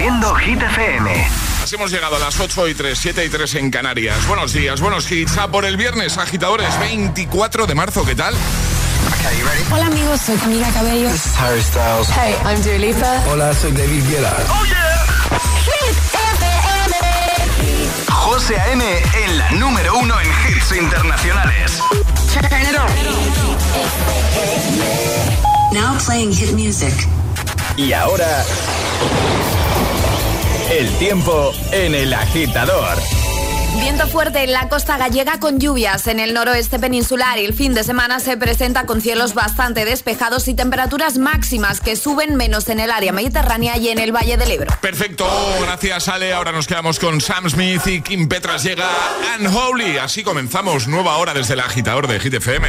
Haciendo Hit FM. Así hemos llegado a las 8 y 3, 7 y 3 en Canarias. Buenos días, buenos hits. A por el viernes, agitadores, 24 de marzo, ¿qué tal? Hola amigos, soy Camila Cabello. This is Harry Styles. Hey, I'm Dua Lipa. Hola, soy David Guetta. ¡Oh, yeah! Hit FM. José A.M. en la número uno en hits internacionales. Turn it on. Now playing hit music. Y ahora... El tiempo en el agitador. Viento fuerte en la costa gallega con lluvias en el noroeste peninsular y el fin de semana se presenta con cielos bastante despejados y temperaturas máximas que suben menos en el área mediterránea y en el Valle del Ebro. Perfecto, gracias Ale. Ahora nos quedamos con Sam Smith y Kim Petras llega Unholy. Así comenzamos nueva hora desde el agitador de Hit FM.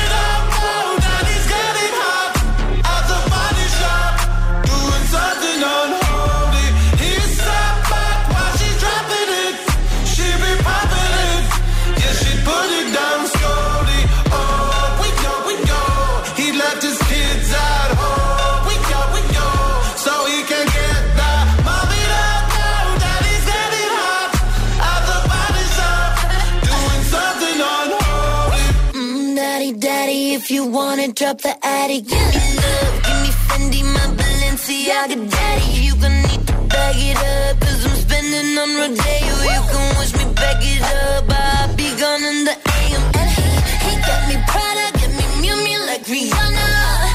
you wanna drop the attic, give me love, give me Fendi, my Balenciaga, daddy. You gonna need to bag it up, cause I'm spending on Rodeo. You can wish me back it up, I'll be gone in the AM. And he, he got me Prada, get me Miu Miu like Rihanna.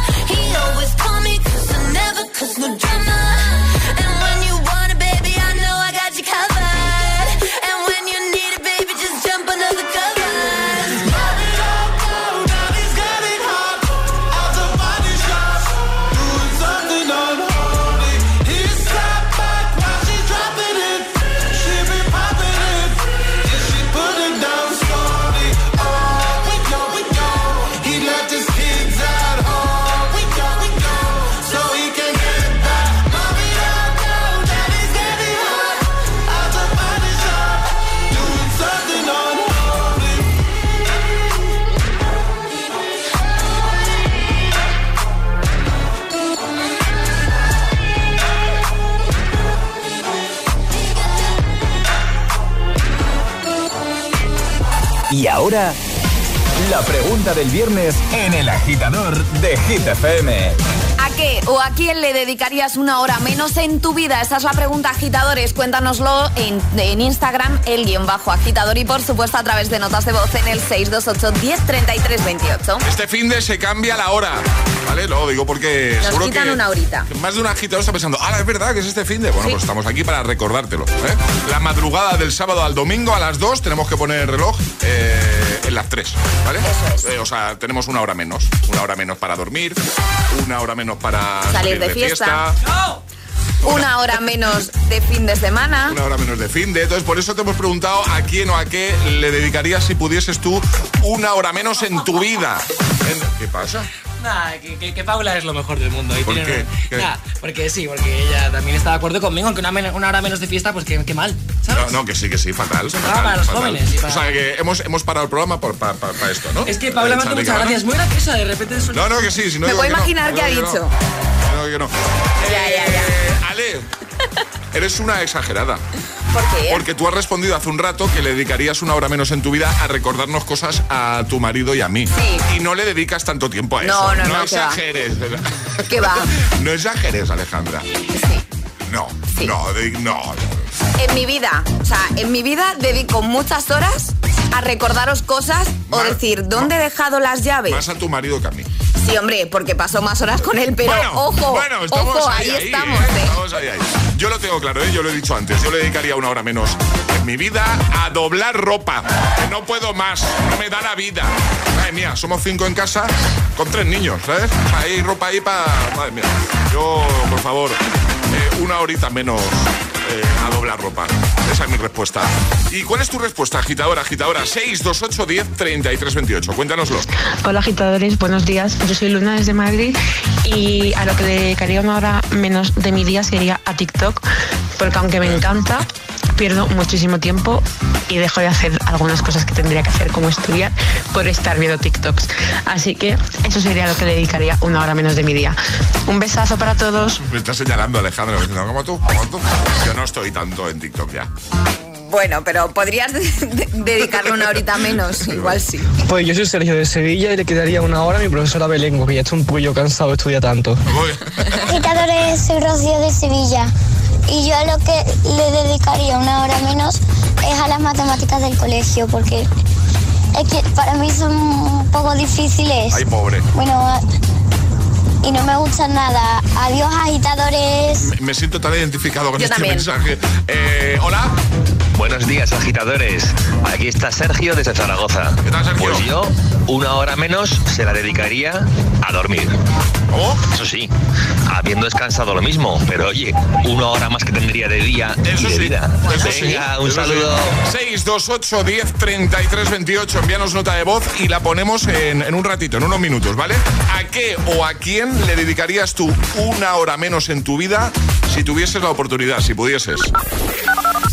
Ahora, la pregunta del viernes en el agitador de Hit FM. ¿A qué o a quién le dedicarías una hora menos en tu vida? Esa es la pregunta, agitadores. Cuéntanoslo en, en Instagram, el guion bajo agitador y por supuesto a través de notas de voz en el 628 10 28. Este fin de se cambia la hora, ¿vale? Lo digo porque Nos seguro quitan que una horita. más de un agitador está pensando, ah, es verdad que es este fin de. Bueno, Sí. pues estamos aquí para recordártelo. ¿eh? La madrugada del sábado al domingo a las 2 tenemos que poner el reloj eh, en las 3, ¿vale? Eso es. Eh, o sea, tenemos una hora menos. Una hora menos para dormir, una hora menos para Salir de fiesta. Una hora menos de fin de semana. Una hora menos de fin de. Entonces, por eso te hemos preguntado a quién o a qué le dedicarías si pudieses tú una hora menos en tu vida. ¿Qué pasa? Nada, que, que- que Paula es lo mejor del mundo. y ¿Por tiene qué? una- ¿Qué? Nada, porque sí, porque ella también está de acuerdo conmigo, aunque una, men- una hora menos de fiesta, pues qué, qué mal, ¿sabes? No, no, que sí, que sí, fatal. un fatal, para los fatal. jóvenes y para- O sea, que hemos, hemos parado el programa por- pa- pa- para esto, ¿no? Es que Paula Eh, me Charlie muchas gracias, muy graciosa, de repente es un- No, no, que sí, si no Me puedo que no. imaginar No qué ha que dicho. No, No, que no. Ya, ya, ya. Eh, Ale, eres una exagerada. ¿Por qué? Porque tú has respondido hace un rato que le dedicarías una hora menos en tu vida a recordarnos cosas a tu marido y a mí. Sí. Y no le dedicas tanto tiempo a No, eso. no, no, que va. exageres. ¿Qué va? No exageres, Alejandra. No, Sí. no, no. En mi vida, o sea, en mi vida dedico muchas horas a recordaros cosas o decir, ¿dónde he dejado las llaves? Más a tu marido que a mí. Sí, hombre, porque pasó más horas con él, pero Bueno, ojo, bueno, estamos ojo, ahí, estamos. ¿eh? ¿eh? Estamos ahí, ahí. Yo lo tengo claro, ¿eh? yo lo he dicho antes. Yo le dedicaría una hora menos en mi vida a doblar ropa. No puedo más, no me da la vida. Madre mía, somos cinco en casa con tres niños, ¿sabes? Hay ropa ahí para. Madre mía. Yo, por favor, una horita menos eh, a doblar ropa. Esa es mi respuesta. ¿Y cuál es tu respuesta, agitadora? Agitadora 628 10 33 28. Cuéntanoslo. Hola agitadores, buenos días. Yo soy Luna desde Madrid y a lo que dedicaría una hora menos de mi día sería a TikTok, porque aunque me encanta, pierdo muchísimo tiempo y dejo de hacer algunas cosas que tendría que hacer como estudiar por estar viendo TikToks. Así que eso sería lo que le dedicaría una hora menos de mi día. Un besazo para todos. Me está señalando Alejandro, diciendo, como tú, como tú. Yo no estoy tanto en TikTok ya. Bueno, pero podrías de- de- dedicarle una horita menos, igual sí. Pues yo soy Sergio de Sevilla y le quedaría una hora a mi profesora Belengo, que ya está un poquillo cansado de estudiar tanto. Agitadores, soy Rocío de Sevilla y yo lo que le dedicaría una hora menos es a las matemáticas del colegio porque es que para mí son un poco difíciles. Ay, pobre. Bueno, y no me gustan nada. Adiós, agitadores. Me, me siento tan identificado con Yo este también. mensaje. Eh, Hola. Buenos días, agitadores. Aquí está Sergio desde Zaragoza. ¿Qué tal, Sergio? Pues yo, una hora menos, se la dedicaría a dormir. ¿Cómo? Eso sí, habiendo descansado lo mismo, pero oye, una hora más que tendría de día Eso y de sí, vida. eso sí, Venga, un eso sí. saludo. 628 10 33 28. Envíanos nota de voz y la ponemos en, en un ratito, en unos minutos, ¿vale? ¿A qué o a quién le dedicarías tú una hora menos en tu vida si tuvieses la oportunidad, si pudieses?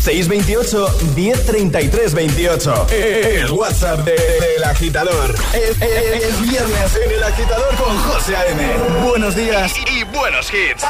628 1033 28. El WhatsApp de- del agitador. Es, es- es viernes en el agitador con José A.M. Buenos días y, buenos hits.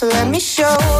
So let me show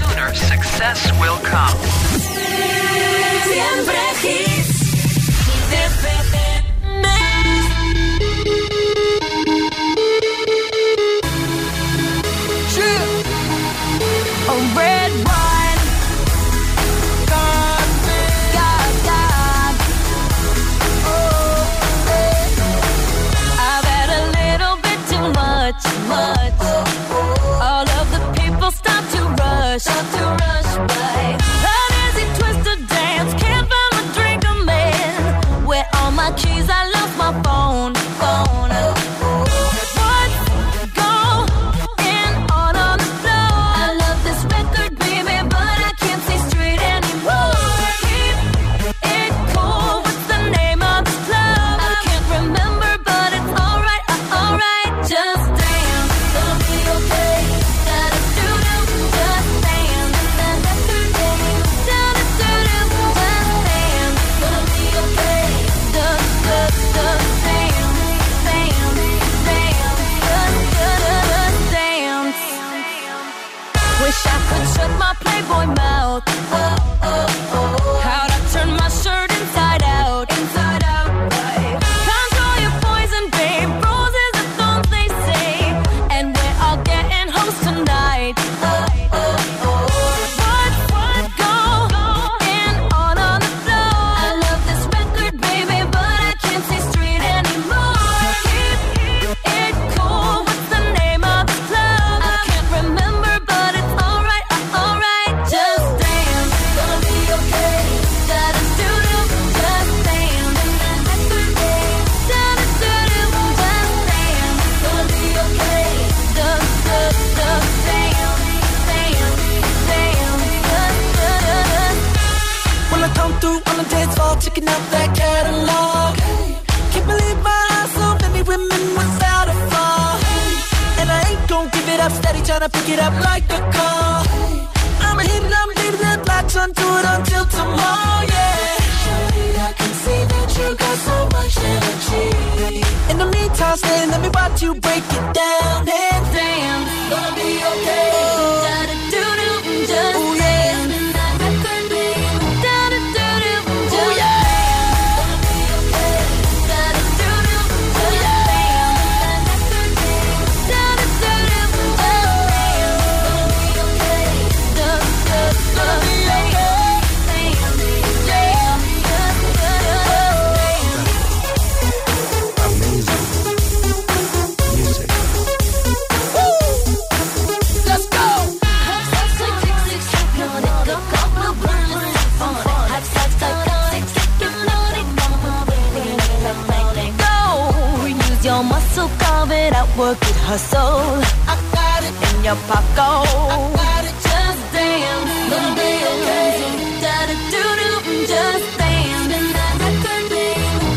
Your pocket. I got it. Just dance, gonna be okay. Da da do do, just dance.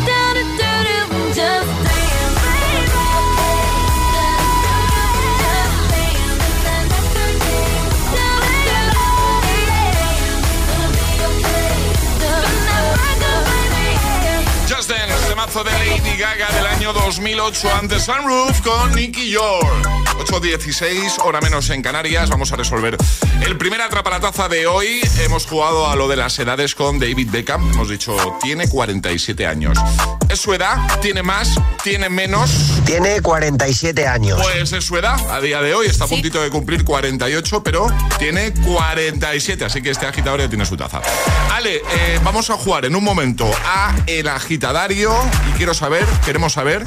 Da da do do, just dance. Just Dance, temazo de Lady Gaga del año 2008 ante Sunroof con Nicky York. 8.16, hora menos en Canarias. Vamos a resolver el primer atrapalataza de hoy. Hemos jugado a lo de las edades con David Beckham. Hemos dicho, tiene 47 años. ¿Es su edad? ¿Tiene más? ¿Tiene menos? Tiene 47 años. Pues es su edad a día de hoy. Está a puntito de cumplir 48, pero tiene 47. Así que este agitador ya tiene su taza. Ale, eh, vamos a jugar en un momento a el agitadario. Y quiero saber, queremos saber,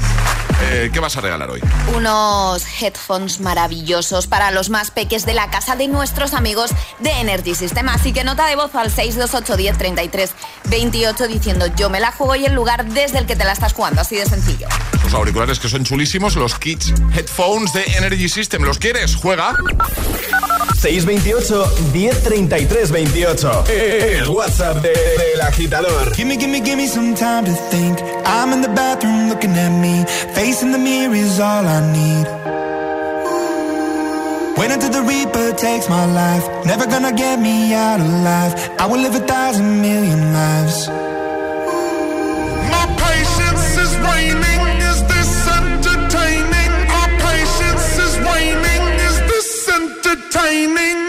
eh, ¿qué vas a regalar hoy? Unos headphones maravillosos para los más peques de la casa de nuestros amigos de Energy System. Así que nota de voz al 628 10 33 28 diciendo yo me la juego y el lugar desde el que te la estás jugando. Así de sencillo. Los auriculares que son chulísimos, los Kids Headphones de Energy System. ¿Los quieres? Juega. 628 1033 28. El WhatsApp de- del agitador. Gimme, gimme, gimme some time to think. I'm in the bathroom looking at me. Facing the mirror is all I need. Wait until the Reaper takes my life. Never gonna get me out alive. I will live a thousand million lives. Entertaining?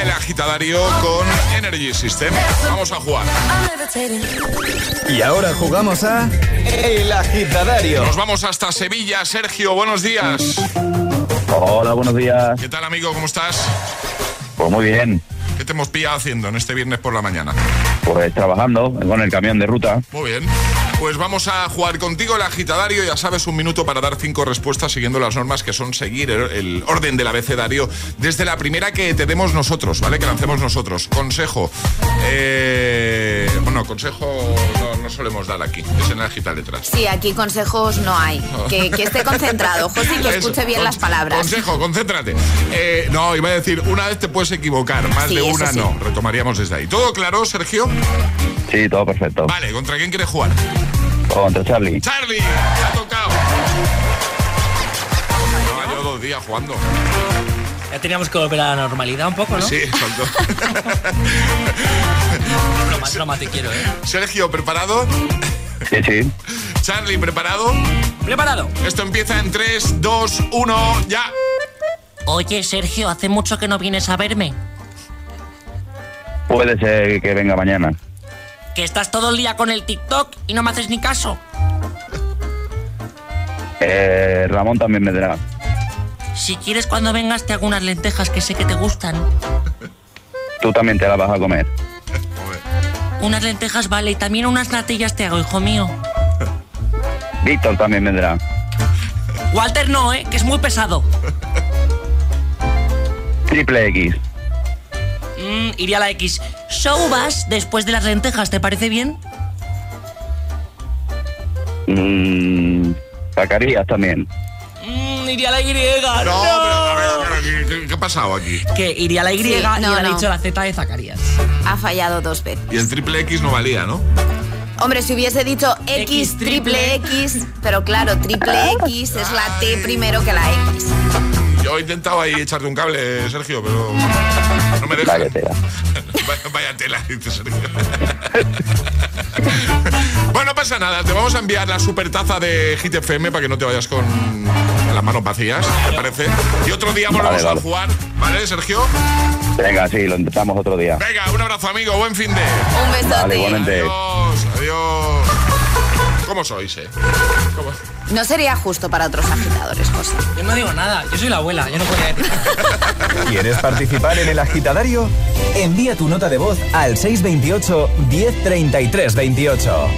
el agitadario con Energy System. Vamos a jugar. Y ahora jugamos a El agitadario. Nos vamos hasta Sevilla. Sergio, buenos días. Hola, buenos días. ¿Qué tal, amigo? ¿Cómo estás? Pues muy bien. ¿Qué te hemos pillado haciendo en este viernes por la mañana? Pues trabajando con el camión de ruta. Muy bien. Pues vamos a jugar contigo el agitadario. Ya sabes, un minuto para dar cinco respuestas siguiendo las normas que son seguir el, orden del abecedario desde la primera que te demos nosotros, ¿vale? Que lancemos nosotros. Consejo. Eh, bueno, consejo solemos dar aquí, es en agita letras. Sí, aquí consejos no hay. Que, esté concentrado, José, y que escuche bien las palabras. Consejo, concéntrate. Eh, no, iba a decir, una vez te puedes equivocar, más de una no. Retomaríamos desde ahí. ¿Todo claro, Sergio? Sí, todo perfecto. Vale, ¿contra quién quieres jugar? Contra Charlie. Charlie, te ha tocado. Llevo no, dos días jugando. Ya teníamos que volver a la normalidad un poco, ¿no? Sí, exacto. broma, broma, te quiero, ¿eh? Sergio, ¿preparado? Sí, sí. Charlie, ¿preparado? Preparado. Esto empieza en 3, 2, 1, ya. Oye, Sergio, hace mucho que no vienes a verme. Puede ser que venga mañana. Que estás todo el día con el TikTok y no me haces ni caso. Eh, Ramón también me vendrá. Si quieres, cuando vengas, te hago unas lentejas que sé que te gustan. Tú también te las vas a comer. Unas lentejas, vale, y también unas natillas te hago, hijo mío. Víctor también vendrá. Walter no, ¿eh? Que es muy pesado. Triple X. Mm, iría a la X. Soubas después de las lentejas, ¿te parece bien? Mmm. Zacarías también. Iría a la Y. No, pero a ver, a ver, ¿qué, ha pasado aquí? Que iría a la Y Sí, y no, ha no. dicho la Z de Zacarías. Ha fallado dos veces. Y el triple X no valía, ¿no? Hombre, si hubiese dicho X, X, triple. X, pero claro, triple X es la T primero que la X. Yo he intentado ahí echarte un cable, Sergio, pero no me deja. Vaya tela. Vaya, tela, dice Sergio. bueno, no pasa nada. Te vamos a enviar la super taza de Hit FM para que no te vayas con las manos vacías, ¿te parece? Y otro día volvemos Vale, vale. a jugar, ¿vale, Sergio? Venga, sí, lo intentamos otro día. Venga, un abrazo, amigo. Buen fin de. Un besote. Vale, igualmente. Adiós, adiós. ¿Cómo sois, eh? ¿Cómo? No sería justo para otros agitadores, José. Yo no digo nada, yo soy la abuela, yo no podía decir. ¿Quieres participar en el agitadario? Envía tu nota de voz al 628 1033 28.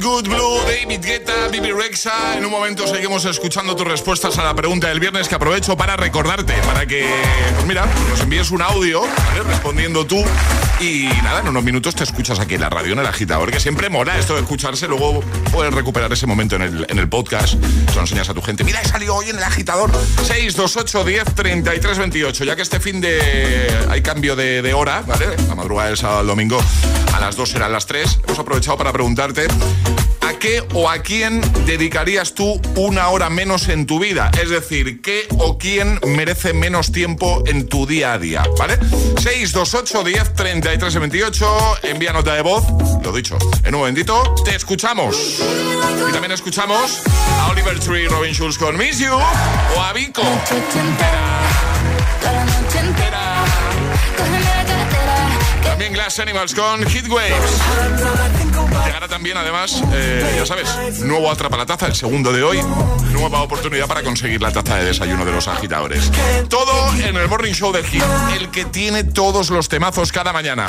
Good Blue, David Guetta, En un momento seguimos escuchando tus respuestas a la pregunta del viernes que aprovecho para recordarte, para que, pues mira, nos envíes un audio. Respondiendo tú. Y nada, en unos minutos te escuchas aquí en la radio, en el agitador, que siempre mola esto de escucharse. Luego puedes recuperar ese momento en el, en el podcast. Se lo enseñas a tu gente. Mira, he salido hoy en el agitador. 628 10 33 28. Ya que este fin de. hay cambio de, de hora, ¿vale? La madrugada del sábado al domingo a las 2 serán las 3. Hemos aprovechado para preguntarte. ¿A qué o a quién dedicarías tú una hora menos en tu vida? Es decir, ¿qué o quién merece menos tiempo en tu día a día? ¿Vale? 628 10 33 28. Envía nota de voz. Lo dicho, en un momentito te escuchamos. Y también escuchamos a Oliver Tree Robin Schulz con Miss You o a Vico. También Glass Animals con Heat Waves. Llegará también, además, eh, ya sabes, nuevo Atrapa la Taza, el segundo de hoy. Nueva oportunidad para conseguir la taza de desayuno de los agitadores. Todo en el Morning Show del Hit, el que tiene todos los temazos cada mañana.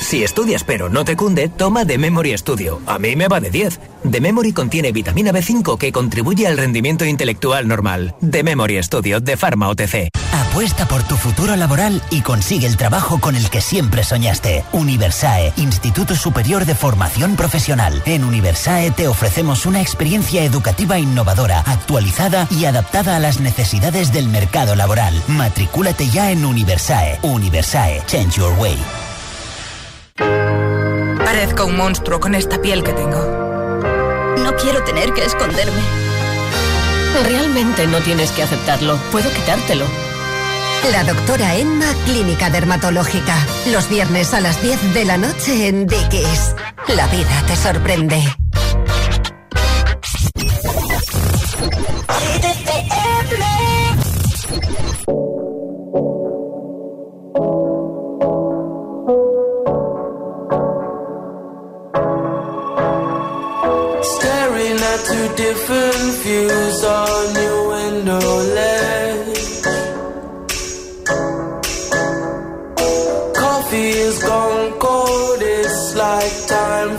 Si estudias pero no te cunde, toma The Memory Studio. A mí me va de 10. The Memory contiene vitamina B5 que contribuye al rendimiento intelectual normal. The Memory Studio de Pharma OTC. Apuesta por tu futuro laboral y consigue el trabajo con el que siempre soñaste. Universae, Instituto Superior de Formación Profesional. En Universae te ofrecemos una experiencia educativa innovadora, actualizada y adaptada a las necesidades del mercado laboral. Matricúlate ya en Universae. Universae, Change Your Way. Parezco un monstruo con esta piel que tengo. No quiero tener que esconderme. Realmente no tienes que aceptarlo. Puedo quitártelo. La doctora Emma, Clínica Dermatológica. Los viernes a las 10 de la noche en Dickies. La vida te sorprende. Two different views on your window ledge. Coffee is gone cold, it's like time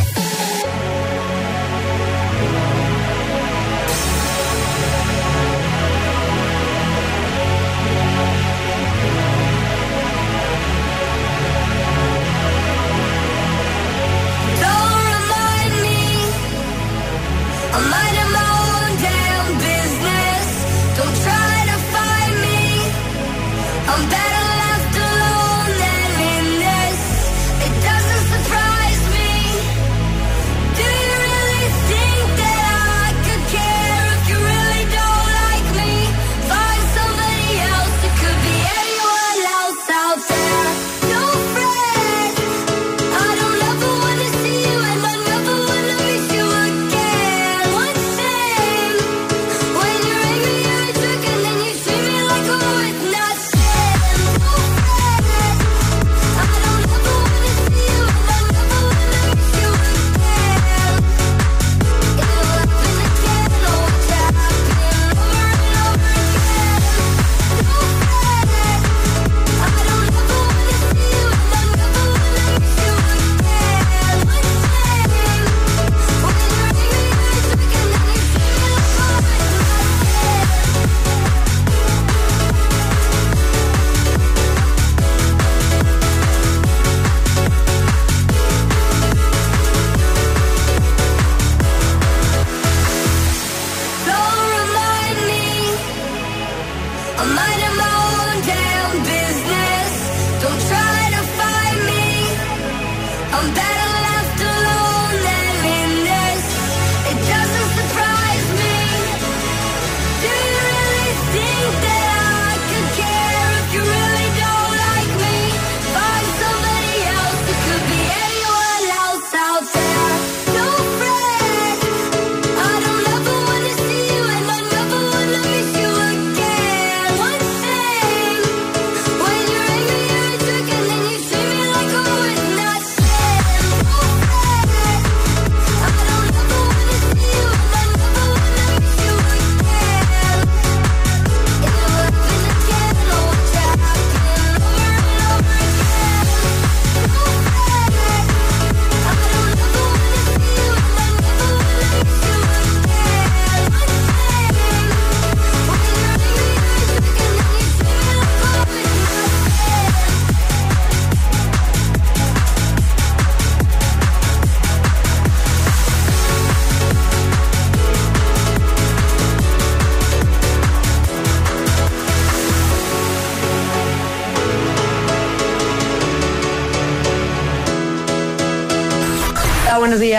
I'm better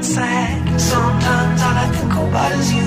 unsaid. Sometimes all I think about is you.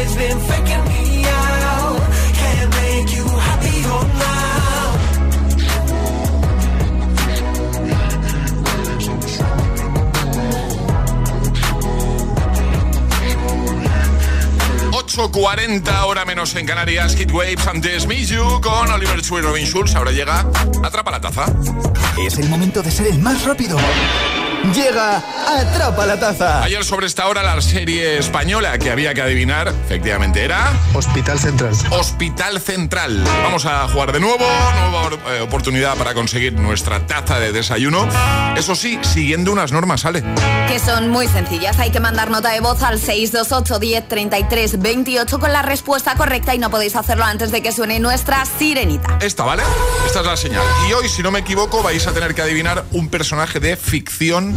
He waves been faking me out. Can't make you happier now. 8.40 hora menos en Canarias. Hit Waves antes Miss You con Oliver Tree y Robin Schulz. Ahora llega Atrapa la Taza. Es el momento de ser el más rápido. Llega Atrapa la Taza. Ayer sobre esta hora la serie española que había que adivinar, efectivamente era... Hospital Central. Hospital Central. Vamos a jugar de nuevo, nueva eh, oportunidad para conseguir nuestra taza de desayuno. Eso sí, siguiendo unas normas, ¿sale? Que son muy sencillas. Hay que mandar nota de voz al 628 10 33 28 con la respuesta correcta y no podéis hacerlo antes de que suene nuestra sirenita. Esta, ¿vale? Esta es la señal. Y hoy, si no me equivoco, vais a tener que adivinar un personaje de ficción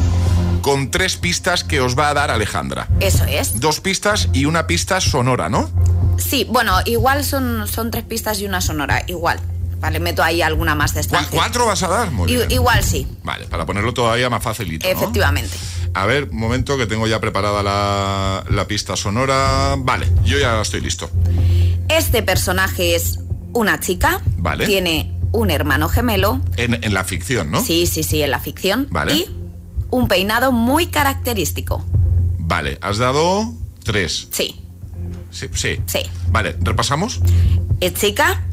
con tres pistas que os va a dar Alejandra. Eso es. Dos pistas y una pista sonora, ¿no? Sí, bueno, igual son, son tres pistas y una sonora, igual. Vale, meto ahí alguna más de ¿Cu- esta. ¿Cuatro vas a dar? Muy I- bien. igual sí, Vale, para ponerlo todavía más facilito. ¿no? efectivamente. A ver, un momento que tengo ya preparada la, la pista sonora. Vale, yo ya estoy listo. Este personaje es una chica. Vale. Tiene un hermano gemelo. En, en la ficción, ¿no? Sí, sí, sí, en la ficción. Vale. Y un peinado muy característico. Vale, has dado tres. Sí, Sí, sí. sí. Vale, repasamos. Es chica,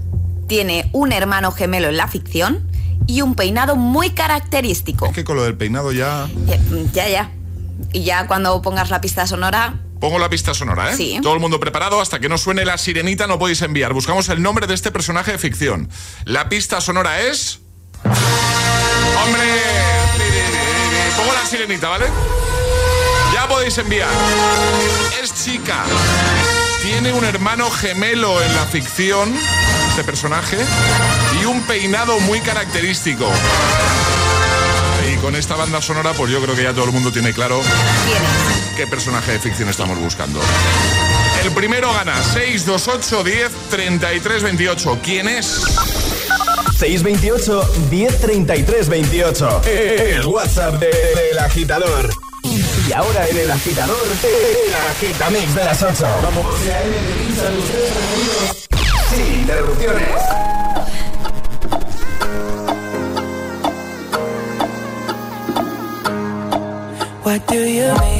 tiene un hermano gemelo en la ficción y un peinado muy característico. Es que con lo del peinado ya. Ya, ya, ya. Y ya cuando pongas la pista sonora, Pongo la pista sonora, ¿eh? Sí. Todo el mundo preparado. Hasta que no suene la sirenita no podéis enviar. Buscamos el nombre de este personaje de ficción. La pista sonora es... ¡Hombre! Pongo la sirenita, ¿vale? Ya podéis enviar. Es chica. Tiene un hermano gemelo en la ficción. este personaje y un peinado muy característico. Y con esta banda sonora, pues yo creo que ya todo el mundo tiene claro qué personaje de ficción estamos buscando. El primero gana 628 10 33 28. ¿Quién es? 628 1033 28. El WhatsApp de- del agitador. Y ahora en el agitador, el agitamix de las 8. Vamos. Sin interrupciones. What do you mean?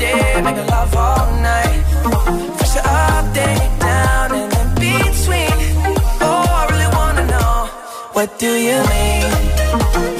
Day, make love all night. First you're up, then you're down, and in between. Oh, I really wanna know, what do you mean?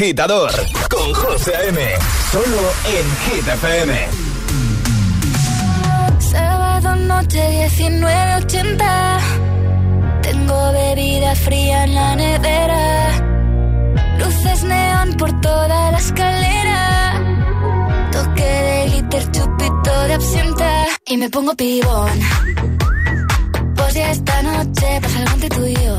Agitador con José A.M. Solo en Hit FM. Sábado noche 1980. Tengo bebida fría en la nevera. Luces neón por toda la escalera. Toque de glitter, chupito de absenta. Y me pongo pibón. Pues ya esta noche pasa algo entre tú y yo.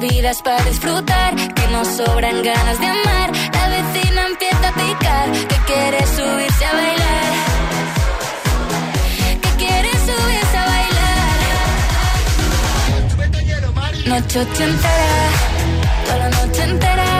vida es para disfrutar, que nos sobran ganas de amar. La vecina empieza a picar, que quiere subirse a bailar. Que quiere subirse a bailar. Noche entera, toda la noche entera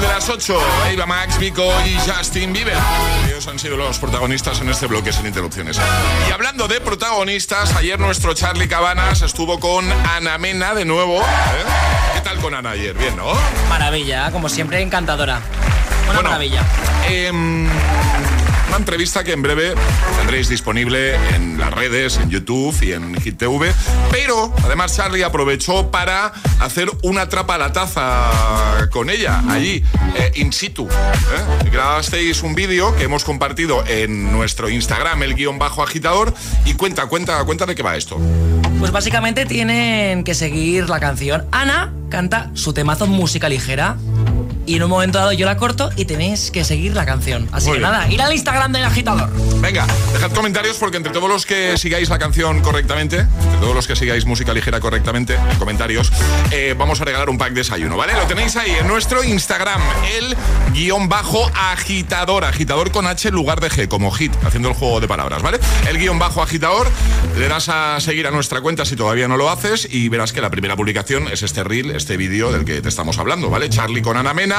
de las 8, Eva Max, Vico y Justin Bieber. Ellos han sido los protagonistas en este bloque sin interrupciones. Y hablando de protagonistas, ayer nuestro Charlie Cabanas estuvo con Ana Mena de nuevo. ¿eh? ¿Qué tal con Ana ayer? Bien, ¿no? Maravilla, como siempre, encantadora. Una maravilla. Em, una entrevista que en breve tendréis disponible en las redes, en YouTube y en GTV. Pero además Charlie aprovechó para hacer una trapa a la taza con ella, allí, eh, in situ. ¿eh? Grabasteis un vídeo que hemos compartido en nuestro Instagram, el guion bajo agitador. Y cuenta, cuenta, cuenta de qué va esto. Pues básicamente tienen que seguir la canción. Ana canta su temazo música ligera y en un momento dado yo la corto y tenéis que seguir la canción. Así Muy que bien. nada, ir al Instagram del agitador. Venga, dejad comentarios porque entre todos los que sigáis la canción correctamente, entre todos los que sigáis música ligera correctamente, en comentarios, eh, vamos a regalar un pack de desayuno, ¿vale? Lo tenéis ahí en nuestro Instagram, el guion bajo agitador, agitador con H en lugar de G, como hit, haciendo el juego de palabras, ¿vale? El guion bajo agitador, le das a seguir a nuestra cuenta si todavía no lo haces y verás que la primera publicación es este reel, este vídeo del que te estamos hablando, ¿vale? Charlie con Ana Mena,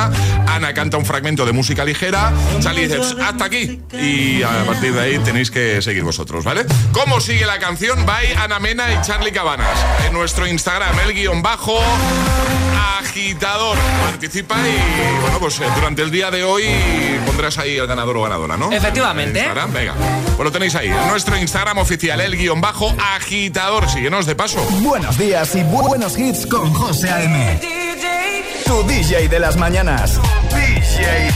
Ana canta un fragmento de música ligera, Charlie dice, "Pss, hasta aquí, y a partir de ahí tenéis que seguir vosotros, ¿vale? ¿Cómo sigue la canción? By Ana Mena y Charlie Cabanas. En nuestro Instagram, el guion bajo agitador. Participa y, bueno, pues eh, durante el día de hoy pondrás ahí el ganador o ganadora, ¿no? Efectivamente. En Instagram, venga. Pues lo tenéis ahí, en nuestro Instagram oficial, el guion bajo agitador. Síguenos de paso. Buenos días y bu- buenos hits con José A.M. Tu DJ de las mañanas. DJ.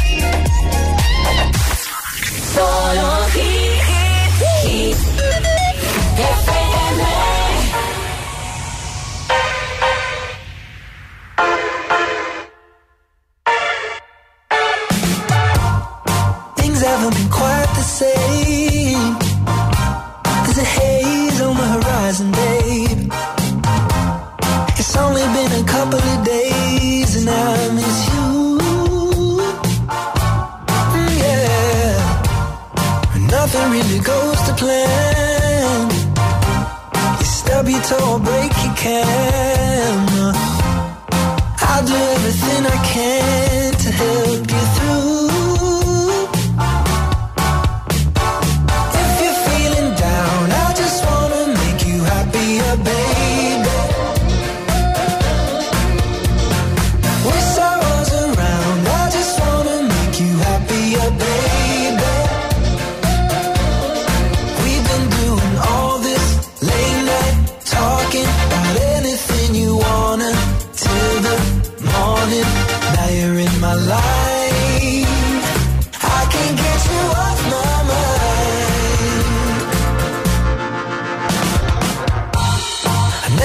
Solo hit, hit, FM. care.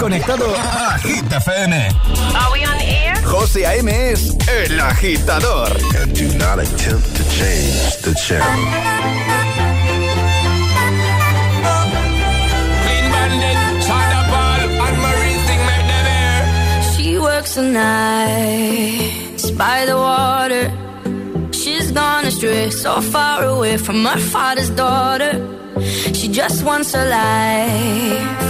Conectado a Hit FM. Are we on air? José A.M. es el agitador. And do not attempt to change the channel. She works the nights by the water. She's gone astray, so far away from her father's daughter. She just wants a life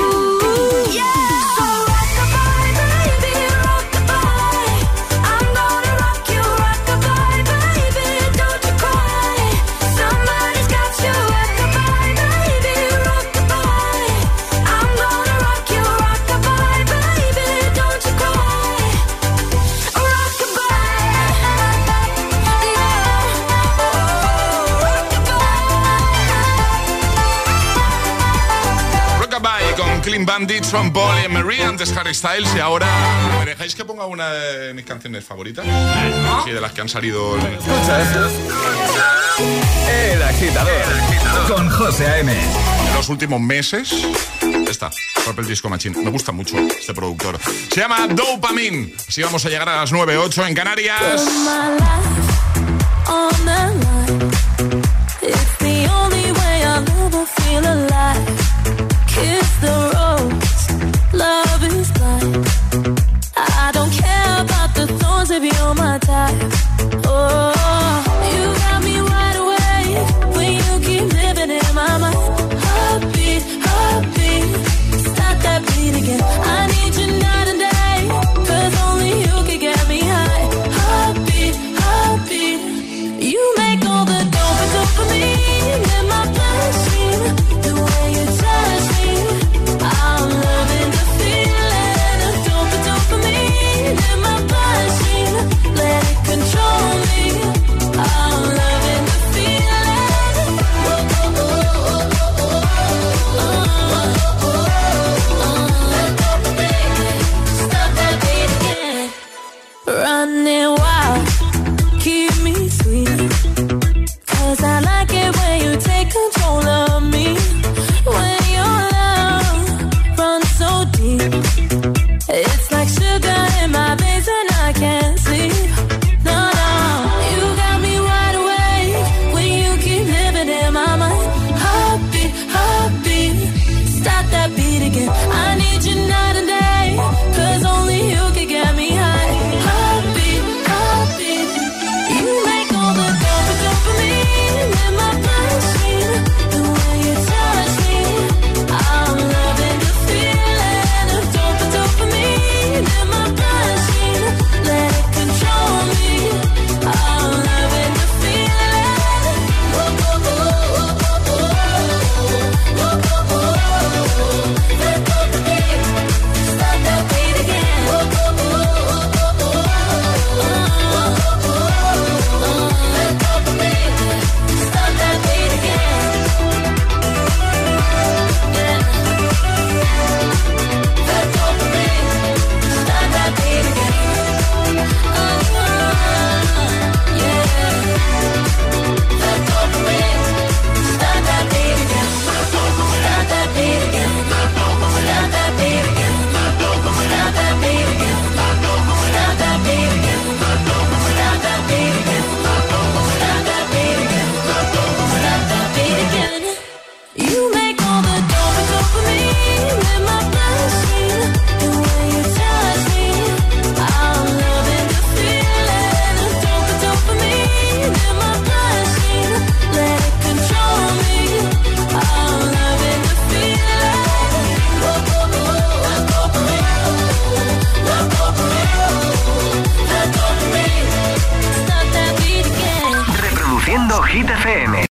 Clean Bandit, Swan Paul y Marie, antes Harry Styles y ahora... ¿Me dejáis que ponga una de mis canciones favoritas? Sí, de las que han salido... El, el agitador, con José A.M. En los últimos meses... Esta, Purple Disco Machine. Me gusta mucho este productor. Se llama Dopamine. Así vamos a llegar a las 9.08 en Canarias.